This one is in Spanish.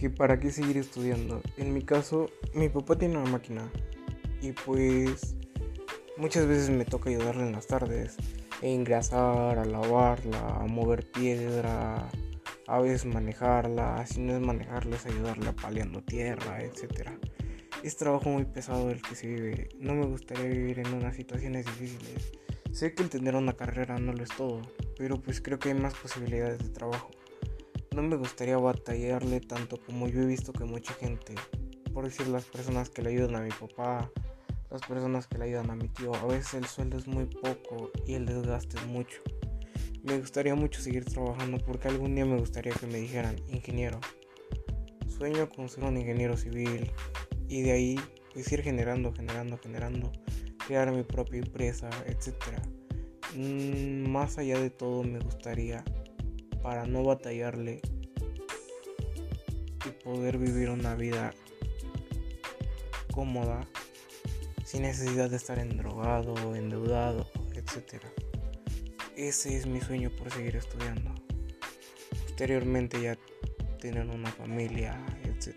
que para qué seguir estudiando. En mi caso, mi papá tiene una máquina y pues muchas veces me toca ayudarle en las tardes a engrasar, a lavarla, a mover piedra, a veces manejarla, si no es manejarla es ayudarle a paliando tierra, etc. Es trabajo muy pesado el que se vive. No me gustaría vivir en unas situaciones difíciles. Sé que el tener una carrera no lo es todo, pero pues creo que hay más posibilidades de trabajo. No me gustaría batallarle tanto como yo he visto que mucha gente, por decir las personas que le ayudan a mi papá, las personas que le ayudan a mi tío, a veces el sueldo es muy poco y el desgaste es mucho. Me gustaría mucho seguir trabajando porque algún día me gustaría que me dijeran ingeniero. Sueño con ser un ingeniero civil y de ahí pues ir generando, generando, generando, crear mi propia empresa, etc. Mm, más allá de todo me gustaría para no batallarle y poder vivir una vida cómoda sin necesidad de estar endrogado, endeudado, etc. Ese es mi sueño por seguir estudiando. Posteriormente ya tener una familia, etc.